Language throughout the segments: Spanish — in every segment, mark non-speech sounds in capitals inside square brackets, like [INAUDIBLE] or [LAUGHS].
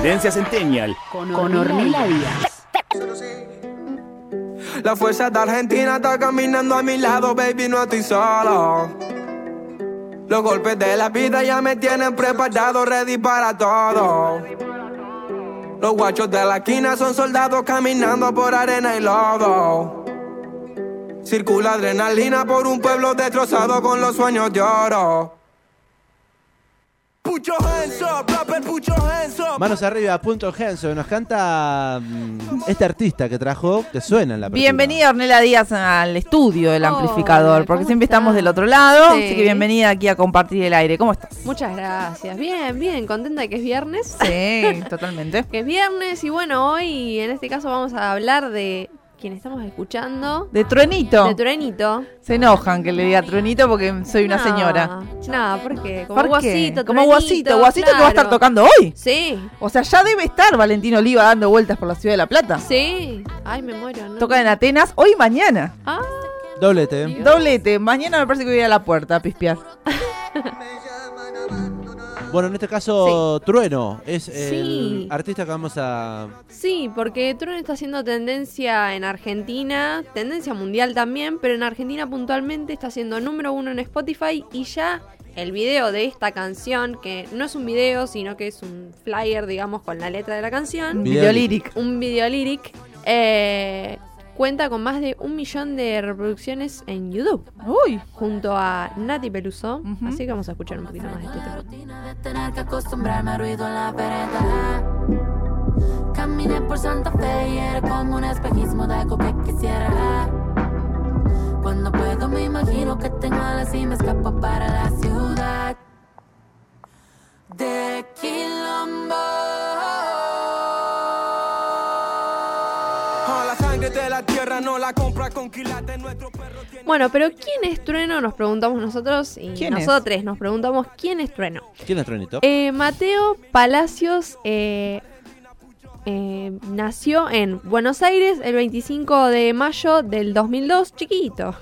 Tendencia Centennial con, con Ornella Díaz. La fuerza de Argentina está caminando a mi lado, baby, no estoy solo. Los golpes de la vida ya me tienen preparado, ready para todo. Los guachos de la esquina son soldados caminando por arena y lodo. Circula adrenalina por un pueblo destrozado con los sueños de oro. Put your hands up, rapper, put your hands up. Manos arriba, punto Henson. Nos canta mm, este artista que trajo, que suena en la apertura. Bienvenida Ornella Díaz al estudio del amplificador, porque ¿cómo siempre estamos del otro lado, Sí. así que bienvenida aquí a compartir el aire. ¿Cómo estás? Muchas gracias. Bien, bien, contenta de que es viernes. Sí, totalmente. [LAUGHS] Que es viernes y bueno, hoy en este caso vamos a hablar de quien estamos escuchando. De Truenito. De Truenito. Se enojan que le diga Truenito porque soy una No, señora. No, porque como ¿Por qué? Guasito, Como Guasito. Guasito que va a estar claro. tocando hoy. Sí, O sea, ya debe estar Valentino Oliva dando vueltas por la ciudad de La Plata. sí. Ay, me muero, ¿no? Toca en Atenas hoy y mañana. Ah, Doblete. Doblete. Mañana me parece que voy a ir a la puerta a pispear. [LAUGHS] Bueno, en este caso, Trueno es Sí. el artista que vamos a. sí, porque Trueno está haciendo tendencia en Argentina, tendencia mundial también, pero en Argentina puntualmente está haciendo número uno en Spotify y ya el video de esta canción, que no es un video, sino que es un flyer, digamos, con la letra de la canción. Un Video líric. un video lyric, eh, cuenta con más de un millón de reproducciones en YouTube, Uy. junto a Nati Peluso. Así que vamos a escuchar un poquito más de este tema. de tener que acostumbrarme al ruido en la vereda. Caminé por Santa Fe y era como un espejismo de algo que quisiera. Cuando puedo me imagino que tengo alas y me escapo para la ciudad. De Quilombo. La tierra no la compra con quilates. Nuestro perro tiene. Bueno, pero ¿quién es Trueno? Nos preguntamos nosotros y ¿Quién es? nosotros nos preguntamos quién es Trueno. ¿Quién es Truenito? Eh, Mateo Palacios eh, eh, nació en Buenos Aires el 25 de mayo del 2002, chiquito.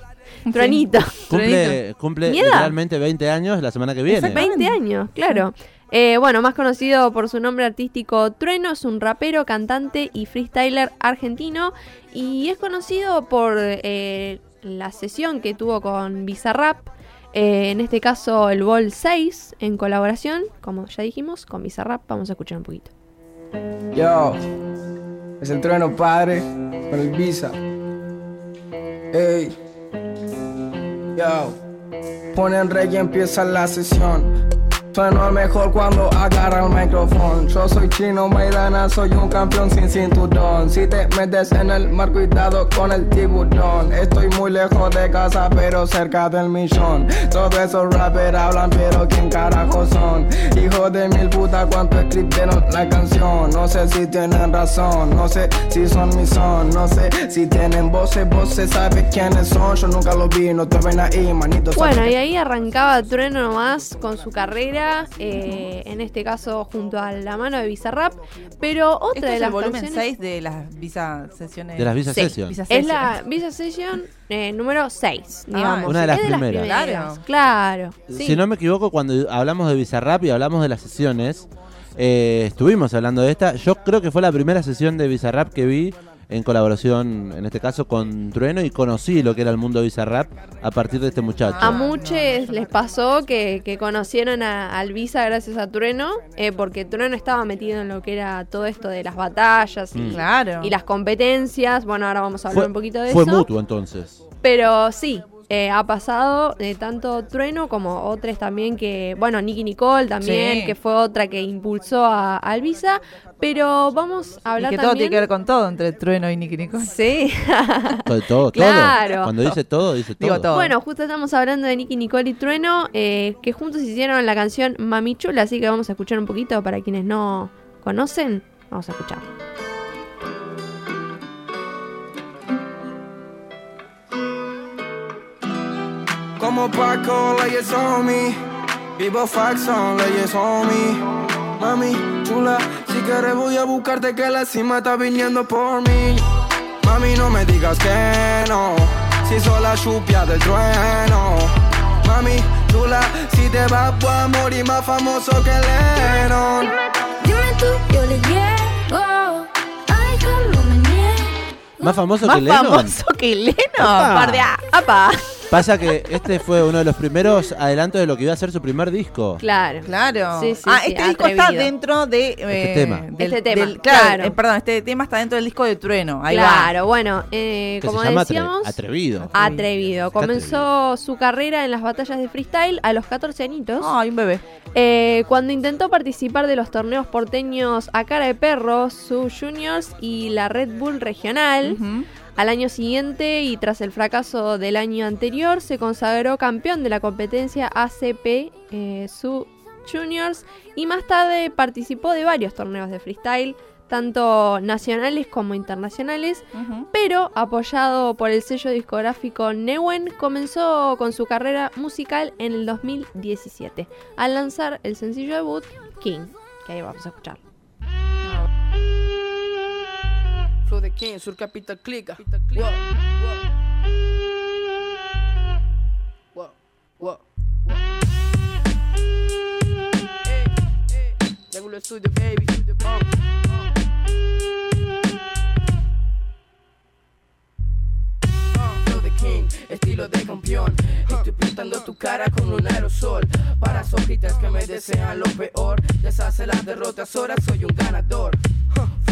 Truenito. cumple cumple edad. literalmente 20 años la semana que viene. 20 años, claro. Eh, bueno, más conocido por su nombre artístico Trueno, es un rapero, cantante y freestyler argentino y es conocido por eh, la sesión que tuvo con Bizarrap, eh, en este caso el Vol 6, en colaboración, como ya dijimos, con Bizarrap. Vamos a escuchar un poquito. Yo, es el trueno padre con el visa. Ey, yo, ponen rey y empieza la sesión. Sueno mejor cuando agarra el micrófono. Yo soy chino, Maidana, soy un campeón sin cinturón. Si te metes en el mar, cuidado con el tiburón. Estoy muy lejos de casa, pero cerca del millón. Todos esos rappers hablan, pero ¿quién carajo son? Hijo de mil putas, ¿cuánto escribieron la canción? No sé si tienen razón, no sé si son mi son, no sé si tienen voces, voces, ¿sabes quiénes son? Yo nunca los vi, no te ven ahí, manito. Bueno, ¿sabes y ahí arrancaba Trueno nomás con su carrera, eh, en este caso junto a la mano de Bizarrap, pero otra Este de es el las volumen canciones 6 de las visa sesiones. De las Visa Sí, Sessions. Visa es la. Visa Session eh, número 6, Ah, digamos. una de las Es primeras. Claro. Claro. sí. Si no me equivoco, cuando hablamos de Bizarrap y hablamos de las sesiones, eh, estuvimos hablando de esta. Yo creo que fue la primera sesión de Bizarrap que vi en colaboración, en este caso, con Trueno y conocí lo que era el mundo Bizarrap a partir de este muchacho. A muchos les pasó que, que conocieron a, al Visa gracias a Trueno, eh, porque Trueno estaba metido en lo que era todo esto de las batallas y, Mm. Claro. y las competencias. Bueno, ahora vamos a hablar Fue, un poquito de fue eso. mutuo entonces. Pero sí, eh, ha pasado eh, tanto Trueno como otros también que, bueno, Nicky Nicole también, Sí. que fue otra que impulsó a, a Alvisa. Pero vamos a Y hablar que todo tiene que ver con todo entre Trueno y Nicky Nicole. Sí. Todo, todo, Claro. todo. Cuando dice todo, dice todo. Digo todo. Bueno, justo estamos hablando de Nicky Nicole y Trueno, eh, que juntos hicieron la canción Mami Chula, así que vamos a escuchar un poquito para quienes no conocen. Vamos a escuchar. Como Paco, leyes on me. Vivo fax son leyes on me. Mami, chula, si quieres voy a buscarte que la cima está viniendo por mí. Mami, no me digas que no, si soy la chupia del trueno. Mami, chula, si te vas voy a morir más famoso que Lennon. Más famoso que Lennon. Más famoso que Lennon. Pardia, apa. Pasa que este fue uno de los primeros adelantos de lo que iba a ser su primer disco. Claro. Claro. Sí, sí, ah, sí, este disco está dentro de. eh, tema. del- Este tema, del- claro, claro. eh, perdón, este tema está dentro del disco de Trueno. Ahí claro, bueno, eh, como se llama Atre- decíamos, Atrevido. atrevido. Comenzó su carrera en las batallas de freestyle a los 14 añitos. va. Ay, un bebé. Eh, cuando intentó participar de los torneos porteños a cara de perro, su Juniors y la Red Bull regional, Ujú. Al año siguiente y tras el fracaso del año anterior, se consagró campeón de la competencia ACP eh, su Juniors y más tarde participó de varios torneos de freestyle, tanto nacionales como internacionales, pero apoyado por el sello discográfico Newen, comenzó con su carrera musical en el 2017, al lanzar el sencillo debut King, que ahí vamos a escuchar. Flow de King, Sur Capital Clica. Wow, wow. Wow, Regular Studio, baby. Uh. Flow de King, estilo de campeón. Estoy pintando tu cara con un aerosol. Para sojitas que me desean lo peor. Deshace las derrotas, ahora soy un ganador.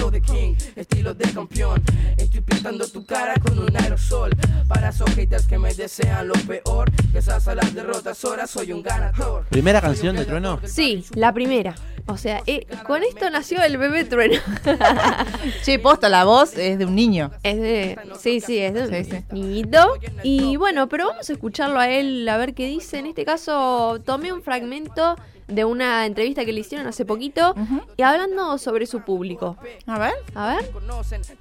Huh, Flow de King, estilo de campeón. Estoy pintando tu cara con un aerosol. Para sojitas que me desean lo peor. Deshace las derrotas, ahora soy un ganador. ¿Primera canción de Trueno? Sí, la primera. O sea, eh, con esto nació el bebé trueno. [LAUGHS] Che, posta, la voz es de un niño. Es de. Sí, sí, es de un Sí, sí. niñito. Y bueno, pero vamos a escucharlo a él a ver qué dice. En este caso, tomé un fragmento de una entrevista que le hicieron hace poquito y hablando sobre su público. A ver. A ver.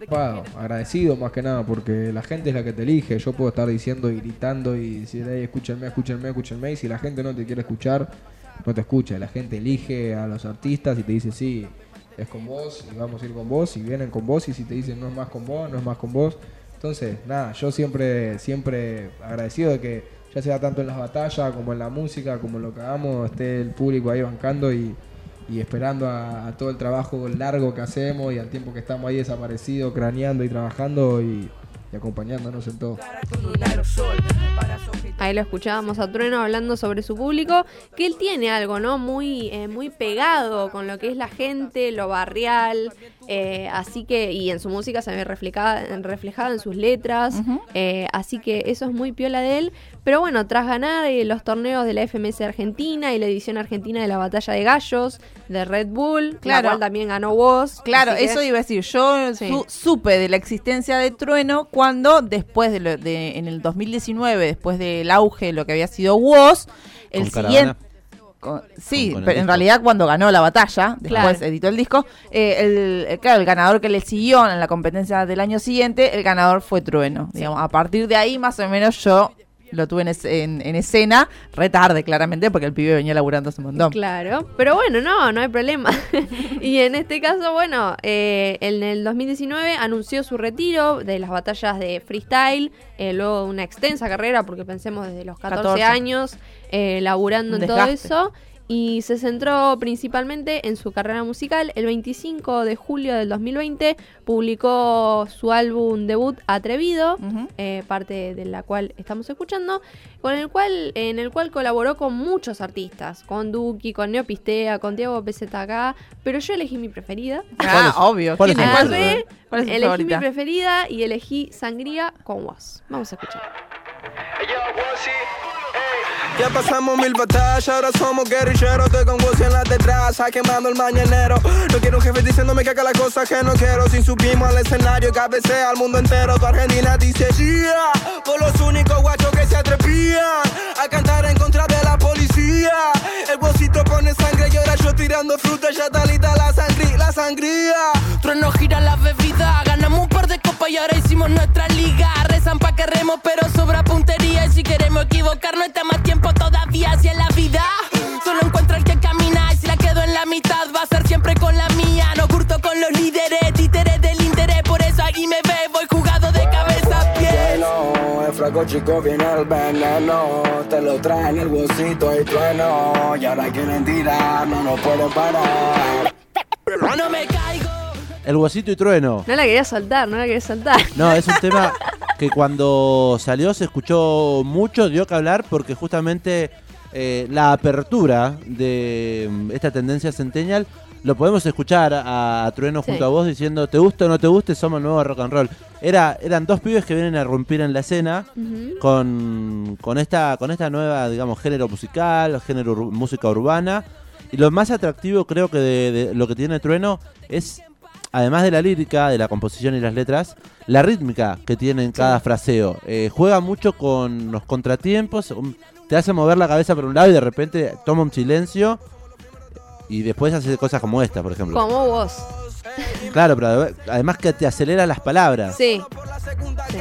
Wow, agradecido más que nada porque la gente es la que te elige. Yo puedo estar diciendo y gritando y decir, hey, escúchenme, escúchenme, escúchenme. Y si la gente no te quiere escuchar, no te escucha. La gente elige a los artistas y te dice, sí, es con vos y vamos a ir con vos. Y vienen con vos y si te dicen no es más con vos, no es más con vos. Entonces, nada, yo siempre, siempre agradecido de que ya sea tanto en las batallas como en la música, como lo que hagamos, esté el público ahí bancando y, y esperando a, todo el trabajo largo que hacemos y al tiempo que estamos ahí desaparecidos, craneando y trabajando y, y acompañándonos en todo. Ahí lo escuchábamos a Trueno hablando sobre su público, que él tiene algo, ¿no? Muy, eh, muy pegado con lo que es la gente, lo barrial, eh, así que, y en su música se ve reflejada, reflejada en sus letras, eh, así que eso es muy piola de él. Pero bueno, tras ganar eh, los torneos de la FMS Argentina y la edición argentina de la Batalla de Gallos de Red Bull, Claro. la cual también ganó Woz. Claro, que- eso iba a decir. Yo Sí. su- supe de la existencia de Trueno cuando, después de, lo- de- en el 2019, después del auge de lo que había sido Woz, el siguiente. Caravana. Con- sí, con pero en disco. realidad cuando ganó la batalla, después Claro. editó el disco, eh, el, eh, claro, el ganador que le siguió en la competencia del año siguiente, el ganador fue Trueno. Digamos, a partir de ahí más o menos yo lo tuve en, es- en- en escena, re tarde claramente, porque el pibe venía laburando hace un montón. Claro, pero bueno, no, no hay problema. [LAUGHS] y en este caso, bueno, eh, en el 2019 anunció su retiro de las batallas de freestyle, eh, luego de una extensa carrera, porque pensemos desde los 14, 14. años eh, laburando en todo eso. Y se centró principalmente en su carrera musical. El 25 de julio del 2020 publicó su álbum debut Atrevido, eh, parte de la cual estamos escuchando, con el cual, en el cual colaboró con muchos artistas, con Duki, con Neopistea, con Diego PZK, pero yo elegí mi preferida. Ah, obvio. cuál ¿Cuál es elegí favorita? mi preferida y elegí Sangría con Was. Vamos a escuchar. Ya pasamos mil batallas, ahora somos guerrilleros. Estoy con Woz en la detrás, quemando el mañanero. No quiero un jefe diciéndome que haga las cosas que no quiero. Sin subimos al escenario, cabecea al mundo entero. Tu Argentina dice yeah, por los únicos guachos que se atrevían a cantar en contra de la policía. El bolsito pone sangre y ahora yo tirando fruta. Ya está lista la sangría, la sangría. Trueno gira la bebida, ganamos un par de copas y ahora hicimos nuestra liga. Rezan pa' que remos, pero si queremos equivocarnos, está más tiempo todavía hacia la vida. Solo encuentro el que camina y si la quedo en la mitad, va a ser siempre con la mía. No curto con los líderes, títeres del interés. Por eso aquí me ve, voy jugado de cabeza a pies. El flaco chico viene el veneno. Te lo traen el bolsito y trueno. Y ahora quieren tirar, no nos pueden parar. No me caigo. El huesito y trueno. No la quería soltar, no la quería soltar. No, es un tema [LAUGHS] que cuando salió se escuchó mucho, dio que hablar porque justamente eh, la apertura de mm, esta tendencia centennial lo podemos escuchar a, a Trueno Sí. junto a vos diciendo te gusta o no te guste, somos el nuevo rock and roll. Era, eran dos pibes que vienen a romper en la escena con, con esta con esta nueva digamos género musical género música urbana y lo más atractivo creo que de, de lo que tiene Trueno es además de la lírica de la composición y las letras la rítmica que tiene en cada fraseo Eh, juega mucho con los contratiempos um, te hace mover la cabeza por un lado y de repente toma un silencio y después hace cosas como esta por ejemplo Como vos. claro pero ade- además que te acelera las palabras Sí. Sí.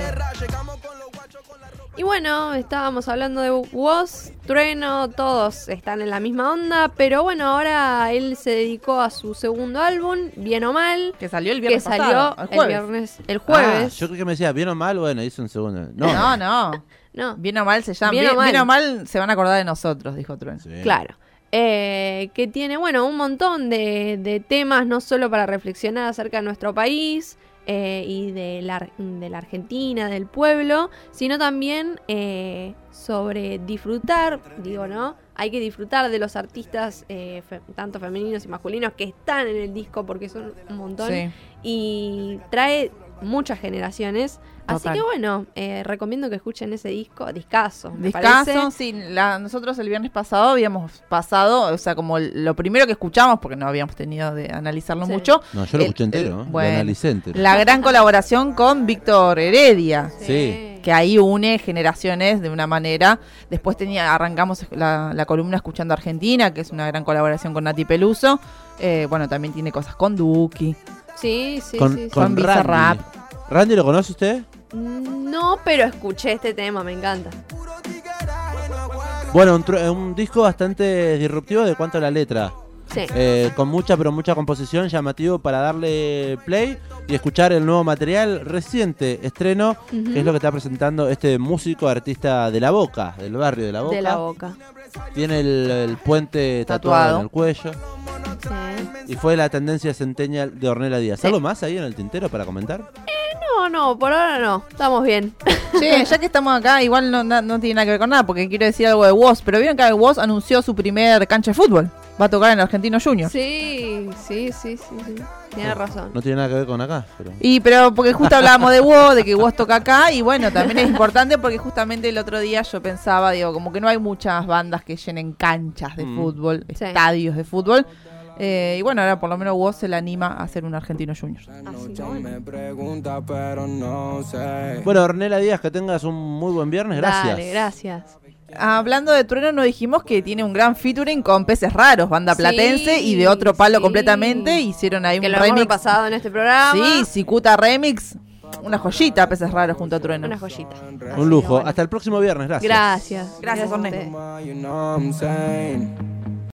Y bueno, estábamos hablando de Woz, Trueno, todos están en la misma onda, pero bueno, ahora él se dedicó a su segundo álbum, Bien o Mal, Que salió el que viernes salió pasado, el el, jueves. viernes, el Ah, jueves. yo creo que me decía bien o mal bueno hice un segundo no, No, no. [LAUGHS] No, Bien o mal se llama. Bien Bien, o mal. bien o mal se van a acordar de nosotros, dijo Trueno. Sí. claro. Eh, que tiene, bueno, un montón de, de temas, no solo para reflexionar acerca de nuestro país eh, y de la, de la Argentina, del pueblo, sino también eh, sobre disfrutar, digo, ¿no? Hay que disfrutar de los artistas, eh, fe- tanto femeninos y masculinos, que están en el disco porque son un montón. Sí. y trae muchas generaciones. Así que bueno, eh, recomiendo que escuchen ese disco, discaso. me Discaso, parece. sí. la- nosotros el viernes pasado habíamos pasado, o sea, como lo primero que escuchamos, porque no habíamos tenido de analizarlo Sí. mucho. No, yo lo el- escuché entero. Lo bueno, analicé entero. La gran colaboración con Víctor Heredia. Sí. que ahí une generaciones de una manera. Después tenía, arrancamos la, la columna Escuchando Argentina, que es una gran colaboración con Nati Peluso. Eh, bueno, también tiene cosas con Duki. Sí, sí, con, sí, sí. con Con Randy. Bizarrap. ¿Randy lo conoce usted? No, pero escuché este tema, me encanta. Bueno, un, tru- un disco bastante disruptivo de cuanto a la letra. Sí. Eh, con mucha, pero mucha composición, llamativo para darle play y escuchar el nuevo material reciente, estreno, que es lo que está presentando este músico artista de La Boca, del barrio de La Boca. de la boca. Tiene el, el puente tatuado. Tatuado. en el cuello. Sí. Y fue la tendencia centennial de Ornella Díaz. Sí. ¿Algo más ahí en el tintero para comentar? No, no, por ahora no. Estamos bien. Che, [LAUGHS] ya que estamos acá, igual no, no tiene nada que ver con nada, porque quiero decir algo de Woz. Pero vieron que Woz anunció su primer cancha de fútbol. Va a tocar en Argentino Junior. Sí, sí, sí, sí. sí. Tienes razón. No tiene nada que ver con acá, pero... Y pero porque justo hablábamos de Woz, de que Woz toca acá, y bueno, también es importante porque justamente el otro día yo pensaba, digo, como que no hay muchas bandas que llenen canchas de Mm. fútbol, Sí. estadios de fútbol. Eh, y bueno, ahora por lo menos Woz se le anima a hacer un Argentino Junior. Bueno. Ornella Díaz, que tengas un muy buen viernes. Gracias. Dale, gracias. Hablando de Trueno, nos dijimos que tiene un gran featuring con Peces Raros, banda Sí, platense, y de otro palo sí. completamente. Hicieron ahí Que un lo hemos remix. repasado en este programa. Sí, Cicuta Remix. Una joyita, Peces Raros junto a Trueno. Una joyita. Un lujo. Hasta el próximo viernes. Gracias. Gracias. Gracias, a Orne.